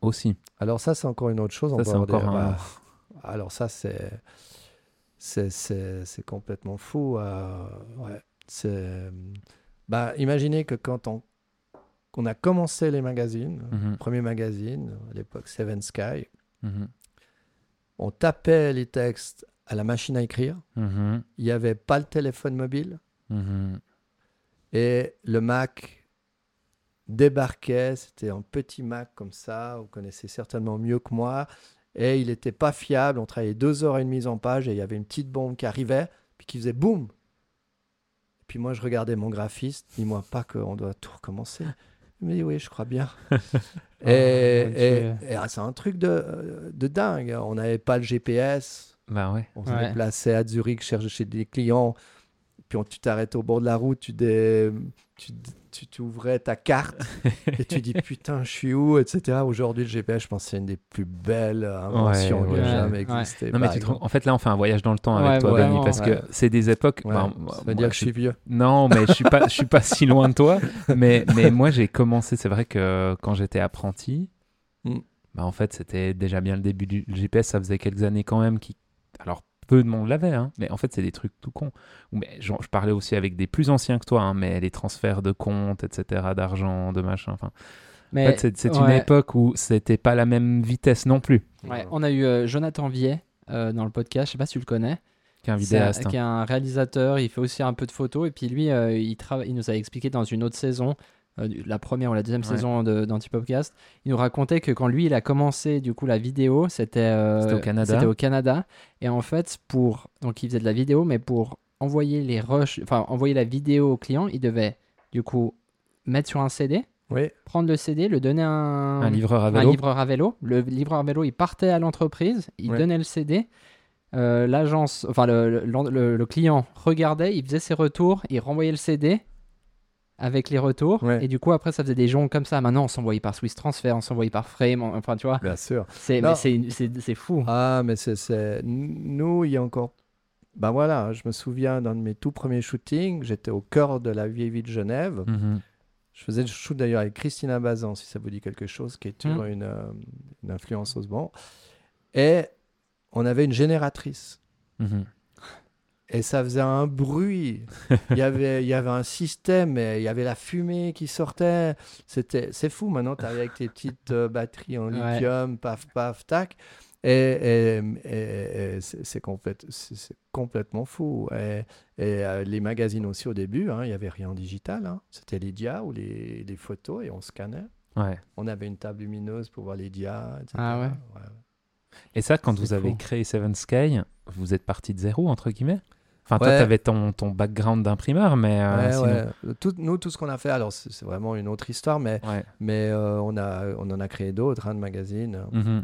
aussi. Alors ça, c'est encore une autre chose. Ça, encore un- bah, Alors ça, c'est c'est c'est c'est complètement fou. euh, ouais. C'est bah imaginez que quand on qu'on a commencé les magazines, Mhm. le premier magazine à l'époque Seven Sky, Mhm. on tapait les textes à la machine à écrire. Mhm. Il n'y avait pas le téléphone mobile Mhm. et le Mac débarquait. C'était un petit Mac comme ça. Vous connaissez certainement mieux que moi. Et il n'était pas fiable. On travaillait deux heures et demie en page et il y avait une petite bombe qui arrivait, puis qui faisait boum. Et puis moi, je regardais mon graphiste. Dis-moi pas qu'on doit tout recommencer. Il me dit oui, je crois bien. et et, ah, c'est un truc de, de dingue. On n'avait pas le GPS. Bah ouais. On se Ouais. déplaçait à Zurich chercher chez des clients. Puis on- tu t'arrêtes au bord de la route, tu, dé- tu, tu, tu ouvrais ta carte et tu dis putain, je suis où, etc. Aujourd'hui, le GPS, je pense que c'est une des plus belles inventions Ouais, qui a ouais. jamais Ouais. existé. Non, mais par tu te exemple. rends- en fait, là, on fait un voyage dans le temps Ouais, avec toi, Benny, parce ouais. que c'est des époques. Ouais, bah, ça moi, veut dire que je je- suis vieux. Non, mais je suis pas, je suis pas si loin de toi. Mais, mais moi, j'ai commencé. C'est vrai que quand j'étais apprenti, Mm. bah, en fait, c'était déjà bien le début du le GPS. Ça faisait quelques années quand même. Qui, alors peu de monde l'avait, hein, mais en fait, c'est des trucs tout cons. Mais genre, je parlais aussi avec des plus anciens que toi, hein, mais les transferts de comptes, etc., d'argent, de machin. Enfin, Mais, en fait, c'est une époque où c'était pas la même vitesse non plus Ouais, on a eu euh, Jonathan Viet euh, dans le podcast, je sais pas si tu le connais. un- vidéaste. hein. qui est un réalisateur, il fait aussi un peu de photos. Et puis lui, euh, il, il nous a expliqué dans une autre saison, euh, la première ou la deuxième Ouais. saison d'Antipopcast, il nous racontait que quand lui, il a commencé du coup la vidéo, c'était euh, au Canada. c'était au Canada. Et en fait, pour donc il faisait de la vidéo, mais pour envoyer les rushs, enfin envoyer la vidéo au client, il devait du coup mettre sur un CD, Oui, prendre le CD, le donner à un, Un livreur à un vélo. livreur à vélo. Le livreur à vélo, il partait à l'entreprise, il Ouais. donnait le CD. euh, L'agence, enfin le, le- le- le client regardait, il faisait ses retours, il renvoyait le CD avec les retours. Ouais. Et du coup, après, ça faisait des joncs comme ça. Maintenant, on s'envoyait par Swiss Transfer, on s'envoyait par Frame. on- Enfin, tu vois, bien sûr. c'est c'est- c'est c'est fou. Ah, mais c'est- c'est. Nous, il y a encore. Ben voilà, je me souviens d'un de mes tout premiers shootings. J'étais au cœur de la vieille ville de Genève. Mhm. Je faisais le shoot d'ailleurs avec Christina Bazan, si ça vous dit quelque chose, qui est toujours Mm. une, euh, une influence au moment. Et on avait une génératrice. Mhm. Et ça faisait un bruit. il, y avait, il y avait un système, et il y avait la fumée qui sortait. C'était, c'est fou. Maintenant, tu arrives avec tes petites euh, batteries en Ouais. lithium, paf, paf, tac. Et, et- et- et c'est, c'est complète- c'est- c'est complètement fou. Et, euh, les magazines aussi au début, hein, il n'y avait rien en digital. hein. C'était les dias ou les, les photos et on scannait. Ouais. On avait une table lumineuse pour voir les dias, etc. Ah ouais. Ouais. Et ça, quand vous avez créé Seven Sky, vous êtes parti de zéro, entre guillemets? Enfin, toi, tu avais ton, ton background d'imprimeur, mais euh, Ouais, sinon- ouais. Tout- nous, tout ce qu'on a fait, alors c'est, c'est vraiment une autre histoire, mais Ouais. Mais euh, on, a, on en a créé d'autres, hein, de magazines. Mhm.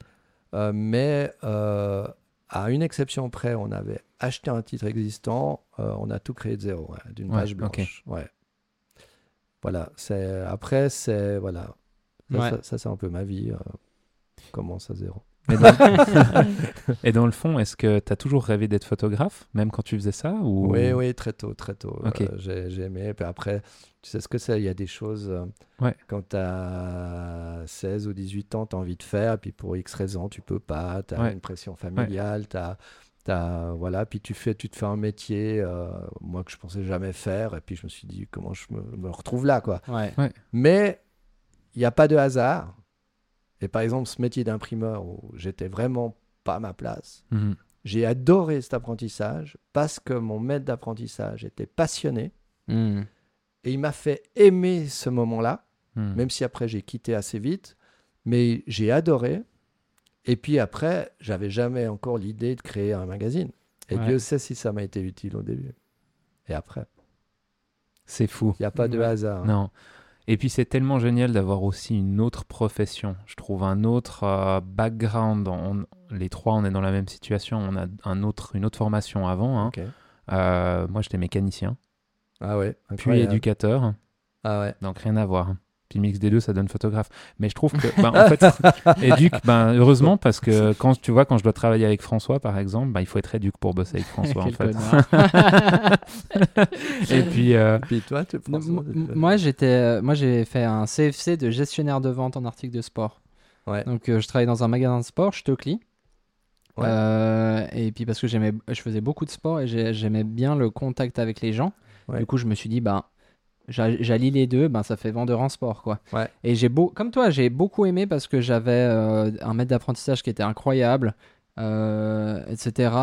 Euh, mais euh, à une exception près, on avait acheté un titre existant, euh, on a tout créé de zéro, d'une Ouais, page blanche. Ouais. Voilà. C'est, après, c'est. Voilà. Ça, Ouais. ça- ça, c'est un peu ma vie. euh, commence à zéro. Et, dans... Et dans le fond, est-ce que tu as toujours rêvé d'être photographe, même quand tu faisais ça ou... Oui, oui, très tôt, très tôt. Euh, j'ai, j'ai aimé. Puis après, tu sais ce que c'est, il y a des choses, euh, Ouais. quand tu as 16 ou 18 ans, tu as envie de faire, puis pour X raisons, tu peux pas, tu as Ouais. une pression familiale, t'as t'as- voilà, puis tu, fais, tu te fais un métier, euh, moi que je pensais jamais faire, et puis je me suis dit, comment je me, me retrouve là, quoi. Ouais. Mais il n'y a pas de hasard. Et par exemple, ce métier d'imprimeur où j'étais vraiment pas à ma place, Mhm. j'ai adoré cet apprentissage parce que mon maître d'apprentissage était passionné Hmm. et il m'a fait aimer ce moment-là. Hmm. même si après j'ai quitté assez vite. Mais j'ai adoré. Et puis après, j'avais jamais encore l'idée de créer un magazine. Et Ouais. Dieu sait si ça m'a été utile au début. Et après, C'est fou. il n'y a pas de Ouais. hasard. Non. Et puis c'est tellement génial d'avoir aussi une autre profession. Je trouve un autre euh, background. On- les trois, on est dans la même situation. On a un autre, une autre formation avant. hein. Euh, moi, j'étais mécanicien, Ah ouais. puis éducateur. Ah ouais. Donc rien à voir. Puis mix des deux, ça donne photographe. Mais je trouve que, ben, en fait, éduc, ben, heureusement, parce que quand tu vois, quand je dois travailler avec François, par exemple, ben, il faut être éduc pour bosser avec François, en fait. Et puis, euh, Puis toi, tu moi, j'étais, euh, moi, j'ai fait un CFC de gestionnaire de vente en articles de sport. Ouais. Donc, euh, je travaillais dans un magasin de sport, Stockley. Ouais. Euh, et puis parce que j'aimais, je faisais beaucoup de sport et j'ai- j'aimais bien le contact avec les gens. Ouais. Du coup, je me suis dit, ben, j'a- j'allie les deux, ben, ça fait vendeur en sport, quoi. Ouais. Et j'ai beau, comme toi, j'ai beaucoup aimé parce que j'avais euh, un maître d'apprentissage qui était incroyable, euh, etc.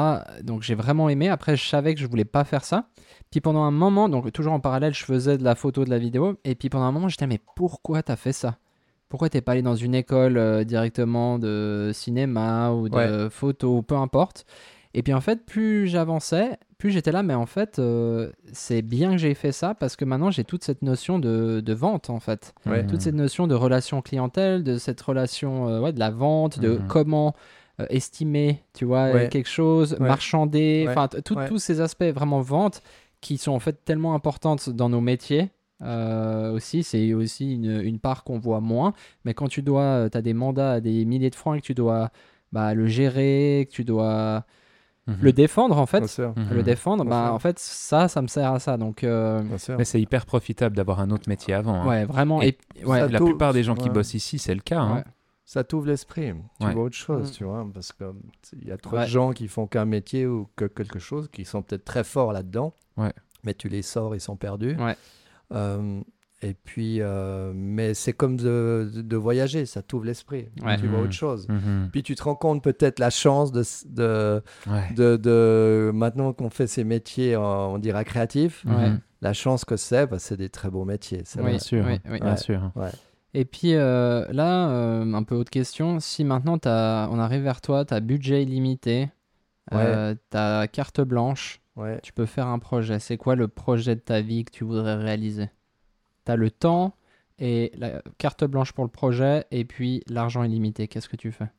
Donc j'ai vraiment aimé. Après, je savais que je voulais pas faire ça. Puis pendant un moment, donc toujours en parallèle, je faisais de la photo, de la vidéo. Et puis pendant un moment, j'étais, mais pourquoi t'as fait ça? Pourquoi t'es pas allé dans une école euh, directement de cinéma ou de photo, peu importe? Et puis en fait, plus j'avançais, plus j'étais là, mais en fait, euh, c'est bien que j'ai fait ça parce que maintenant j'ai toute cette notion de, de vente en fait. Ouais. Toute cette notion de relation clientelle, de cette relation euh, ouais, de la vente, de Mhm. comment euh, estimer, tu vois, Ouais. quelque chose, Ouais. marchander, enfin tous ces aspects vraiment vente qui sont en fait tellement importantes dans nos métiers. euh, aussi, c'est aussi une, une part qu'on voit moins. Mais quand tu dois, tu as des mandats à des milliers de francs et que tu dois bah, le gérer, que tu dois Mhm. le défendre en fait. Mhm. le défendre, bah, en fait ça, ça me sert à ça. Donc euh. Mais c'est hyper profitable d'avoir un autre métier avant. hein. ouais, vraiment. Et Et, ouais, ça La plupart des gens qui ouais. bossent ici, c'est le cas. hein. Ça t'ouvre l'esprit. Tu Ouais. vois autre chose, Mm. tu vois. Parce que il y a trop Ouais. de gens qui font qu'un métier ou que quelque chose, qui sont peut-être très forts là-dedans. Ouais. Mais tu les sors, ils sont perdus. Ouais. Euh, et puis, euh, mais c'est comme de, de voyager, ça t'ouvre l'esprit. Ouais. Tu vois Mhm. autre chose. Mhm. Puis tu te rends compte peut-être la chance de, de, Ouais. de, de- maintenant qu'on fait ces métiers, on dira créatifs. Mhm. la chance que c'est, bah, c'est des très beaux métiers. c'est Oui, vrai. Bien sûr. oui, oui. Bien Ouais. sûr. Et puis euh, là, euh, un peu autre question. Si maintenant t'as- on arrive vers toi, tu as budget illimité, euh, tu as carte blanche, Ouais. tu peux faire un projet. C'est quoi le projet de ta vie que tu voudrais réaliser? Tu as le temps et la carte blanche pour le projet et puis l'argent illimité. Qu'est-ce que tu fais?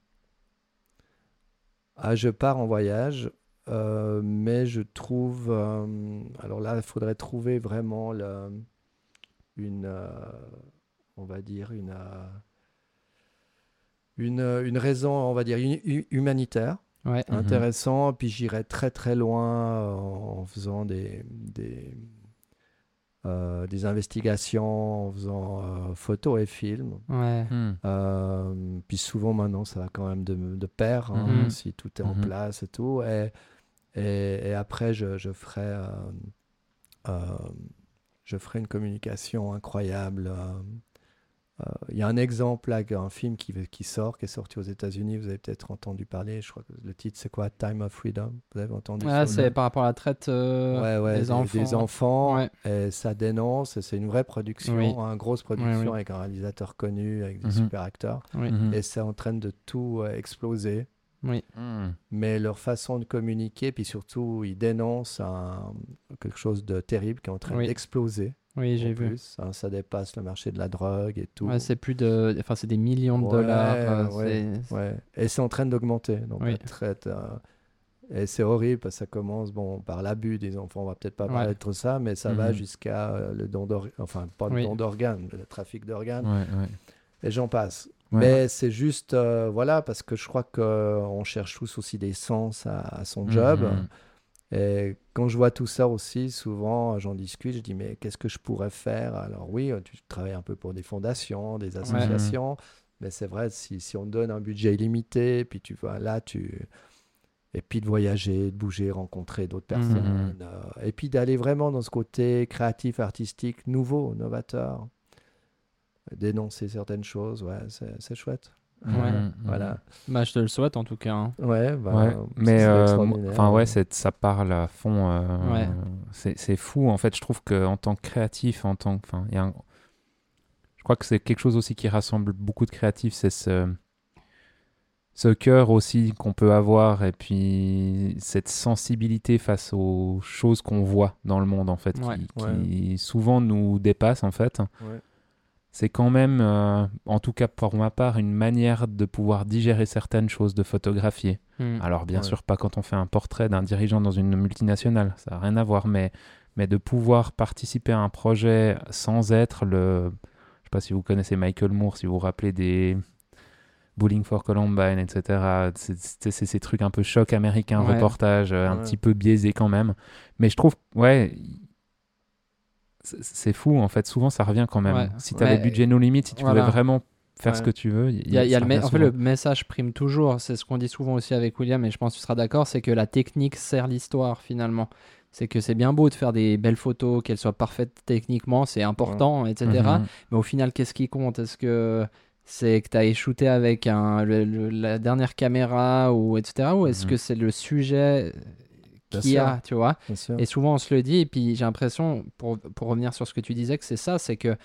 Ah, je pars en voyage, euh, mais je trouve. euh, alors là, il faudrait trouver vraiment le- une. euh, on va dire une. euh, une, une raison, on va dire, hu- hu- humanitaire, Ouais. Mhm. intéressant. Puis j'irai très très loin euh, en faisant des, des, euh, des investigations, en faisant euh, photos et films. Ouais. Mhm. Euh, puis souvent maintenant, ça va quand même de, de pair, hein, Mhm. si tout est en Mhm. place et tout. Et, et, et après, je, je ferai, euh, euh, je ferai une communication incroyable. Euh, Il y a un exemple là, un film qui, qui sort, qui est sorti aux États-Unis. Vous avez peut-être entendu parler. Je crois que le titre c'est quoi? Time of Freedom. Vous avez entendu Ah, ça c'est par rapport à la traite euh, Ouais, ouais, des, enfants. des enfants. Ouais. Et ça dénonce. C'est une vraie production, Oui. une grosse production Oui, oui. avec un réalisateur connu, avec des Mhm. super acteurs Oui. Mhm. et c'est en train de tout euh, exploser. Oui. Mhm. Mais leur façon de communiquer, puis surtout, ils dénoncent un- quelque chose de terrible qui est en train Oui. d'exploser. Oui, j'ai vu. hein, ça dépasse le marché de la drogue et tout. Ouais, c'est plus de, enfin c'est des millions de Ouais, dollars. euh, ouais. c'est- Ouais. Et c'est en train d'augmenter. Donc, Oui. la traite. euh, Et c'est horrible parce que ça commence bon, par l'abus des enfants. On va peut-être pas parler Ouais. de tout ça, mais ça va Mhm. jusqu'à euh, le don d'organes. Enfin, pas le Oui. don d'organes, le trafic d'organes. Ouais, ouais. Et j'en passe. Ouais. Mais c'est juste, euh, voilà, parce que je crois qu'on cherche tous aussi des sens à, à son job. Mhm. Et quand je vois tout ça aussi, souvent j'en discute, je dis mais qu'est-ce que je pourrais faire? Alors oui, tu travailles un peu pour des fondations, des associations, mais c'est vrai, si, si on donne un budget illimité, puis tu vois là, tu... Et puis de voyager, de bouger, rencontrer d'autres Mhm. personnes. euh, et puis d'aller vraiment dans ce côté créatif, artistique, nouveau, novateur. Dénoncer certaines choses, ouais, c'est chouette. Ouais. Mhm. Voilà. Bah, je te le souhaite en tout cas. hein. Ouais, bah, Ouais, ça mais euh, enfin ouais, c'est- ça parle à fond. euh, Ouais. C'est c'est fou en fait. Je trouve que en tant que créatif, en tant que, enfin, il y a un- je crois que c'est quelque chose aussi qui rassemble beaucoup de créatifs, c'est ce, ce cœur aussi qu'on peut avoir et puis cette sensibilité face aux choses qu'on voit dans le monde en fait, Ouais. qui, souvent nous dépassent en fait. Ouais. C'est quand même, euh, en tout cas pour ma part, une manière de pouvoir digérer certaines choses, de photographier. Hmm. Alors bien Ouais. sûr pas quand on fait un portrait d'un dirigeant dans une multinationale, ça n'a rien à voir, mais, mais de pouvoir participer à un projet sans être le... Je sais pas si vous connaissez Michael Moore, si vous vous rappelez des Bowling for Columbine, etc. C'est ces trucs un peu choc américain, Ouais. reportage, euh, un Ouais. petit peu biaisé quand même. Mais je trouve, ouais, c'est- fou en fait, souvent ça revient quand même. Ouais. Si tu avais Mais- budget no limite, si tu voilà. pouvais vraiment faire ce que tu veux, Il y a, y le en fait, le message prime toujours. C'est ce qu'on dit souvent aussi avec William, et je pense que tu seras d'accord c'est que la technique sert l'histoire finalement. C'est que c'est bien beau de faire des belles photos, qu'elles soient parfaites techniquement, c'est important, etc. Mhm. Mais au final, qu'est-ce qui compte? Est-ce que c'est que tu as shooté avec un, le- le- la dernière caméra, ou etc. Ou est-ce Mhm. que c'est le sujet qu'il y a, tu vois. Et souvent, on se le dit, et puis j'ai l'impression, pour, pour revenir sur ce que tu disais, que c'est ça, c'est que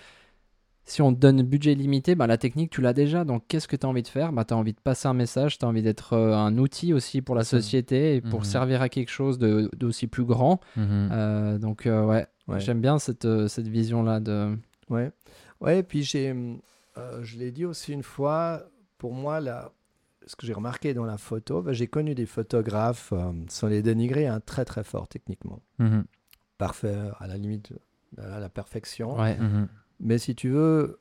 si on te donne budget limité, bah, la technique, tu l'as déjà. Donc, qu'est-ce que tu as envie de faire? Bah, Tu as envie de passer un message, tu as envie d'être euh, un outil aussi pour la société et pour Mhm. servir à quelque chose d'aussi plus grand. Mhm. Euh, donc, euh, ouais, Ouais. j'aime bien cette, euh, cette vision-là de... Ouais. Ouais, et puis j'ai, je l'ai dit aussi une fois, pour moi, là, ce que j'ai remarqué dans la photo, bah, j'ai connu des photographes, euh, sans les dénigrer, hein, très très forts techniquement. Mhm. Parfait, à la limite, à la perfection. Ouais, Mhm. Mais si tu veux,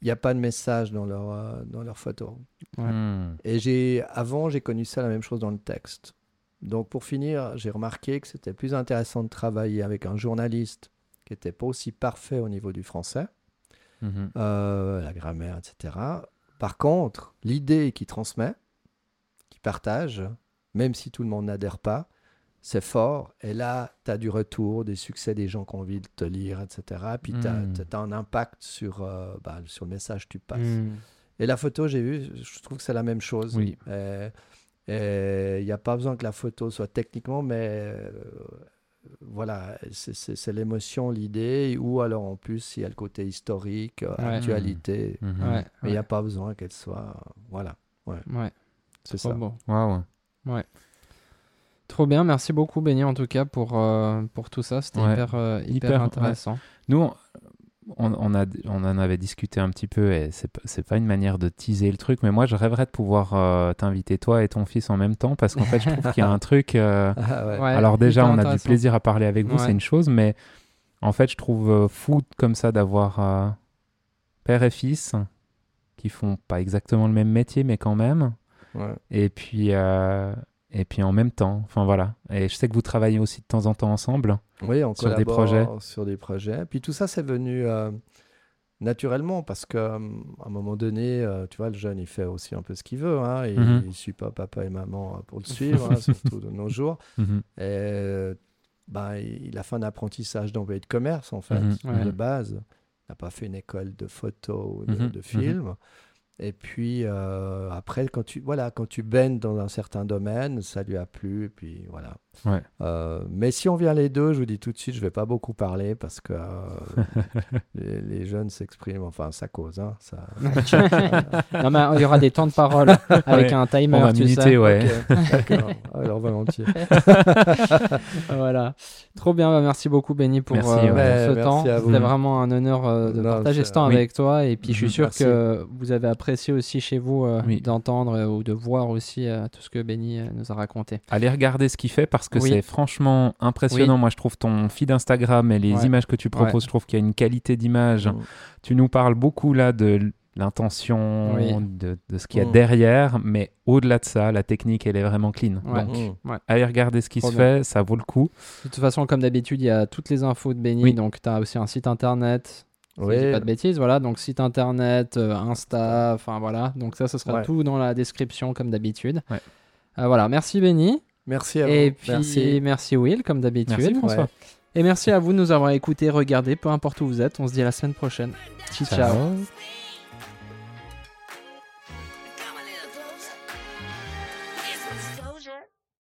il n'y a pas de message dans leur, euh, dans leurs photos. Ouais. Mhm. Et j'ai, avant, j'ai connu ça la même chose dans le texte. Donc pour finir, j'ai remarqué que c'était plus intéressant de travailler avec un journaliste qui n'était pas aussi parfait au niveau du français, Mhm. euh, la grammaire, etc. Par contre, l'idée qu'il transmet, qu'il partage, même si tout le monde n'adhère pas, c'est fort. Et là, tu as du retour, des succès des gens qui ont envie de te lire, etc. Puis tu as, un impact sur, euh, bah, sur le message que tu passes. Hmm. Et la photo, j'ai vu, je trouve que c'est la même chose. Oui. Et il n'y a pas besoin que la photo soit techniquement, mais euh, voilà, c'est- l'émotion, l'idée, ou alors en plus, il y a le côté historique, Ouais. actualité. Mhm. Ouais, Mais il n'y a ouais, pas besoin qu'elle soit. Voilà, ouais, c'est ça. beau. Waouh. Trop bien, merci beaucoup Benny en tout cas pour, euh, pour tout ça, c'était Ouais. hyper, euh, hyper, Hyper, ouais. intéressant. Nous, on, on, a, on en avait discuté un petit peu et c'est pas- c'est pas une manière de teaser le truc, mais moi je rêverais de pouvoir euh, t'inviter toi et ton fils en même temps parce qu'en fait je trouve qu'il y a un truc. euh, Ah ouais. Ouais, alors déjà on a du plaisir à parler avec vous, Ouais. c'est une chose, mais en fait je trouve euh, fou comme ça d'avoir euh, père et fils qui font pas exactement le même métier, mais quand même. Ouais. Et puis, euh, et puis en même temps, enfin voilà. Et je sais que vous travaillez aussi de temps en temps ensemble. Oui, on Sur des projets. Sur des projets. Puis tout ça, c'est venu euh, naturellement parce qu'à un moment donné, euh, tu vois, le jeune, il fait aussi un peu ce qu'il veut. Hein, et. Il ne suit pas papa et maman euh, pour le suivre, hein, surtout de nos jours. Mhm. Et euh, ben, il a fait un apprentissage d'employé de commerce, en fait, Mhm, ouais. de base. Il n'a pas fait une école de photo ou de, de film. Et puis euh, après, quand tu, voilà, quand tu baignes dans un certain domaine, ça lui a plu. Et puis voilà. Ouais. Euh, mais si on vient les deux, je vous dis tout de suite, je vais pas beaucoup parler parce que euh, les, les jeunes s'expriment, enfin ça cause. Hein, ça... non mais il y aura des temps de parole avec Ouais. un timer, On va tu minuter, sais. ouais. Alors volontiers. voilà. Trop bien, bah, merci beaucoup Benny pour, Merci, euh, ouais. pour Ouais, ce merci temps. C'était vraiment un honneur euh, de Non, partager ce temps Oui. avec toi et puis je suis Mhm, sûr merci. que vous avez apprécié aussi chez vous euh, Oui. d'entendre euh, ou de voir aussi euh, tout ce que Benny nous a raconté. Allez regarder ce qu'il fait parce que Oui. c'est franchement impressionnant. Moi, je trouve ton feed Instagram et les Ouais. images que tu proposes, je trouve qu'il y a une qualité d'image. Tu nous parles beaucoup là de l'intention, Oui. de, de ce qu'il y a derrière, mais au-delà de ça, la technique, elle est vraiment clean. Ouais. Donc, allez regarder ce qui Trop se bien. fait, ça vaut le coup. De toute façon, comme d'habitude, il y a toutes les infos de Benny. Oui. Donc, tu as aussi un site internet. Si je Oui. dis pas de bêtises, voilà. Donc, site internet, euh, Insta, enfin voilà. Donc, ça, ce sera Ouais. tout dans la description, comme d'habitude. Ouais. Euh, voilà. Merci Benny. Merci à vous. Et puis, merci, Merci. Will, comme d'habitude. Merci François. Ouais. Et merci à vous de nous avoir écoutés, regardé, peu importe où vous êtes. On se dit à la semaine prochaine. Ciao, ciao. Ciao.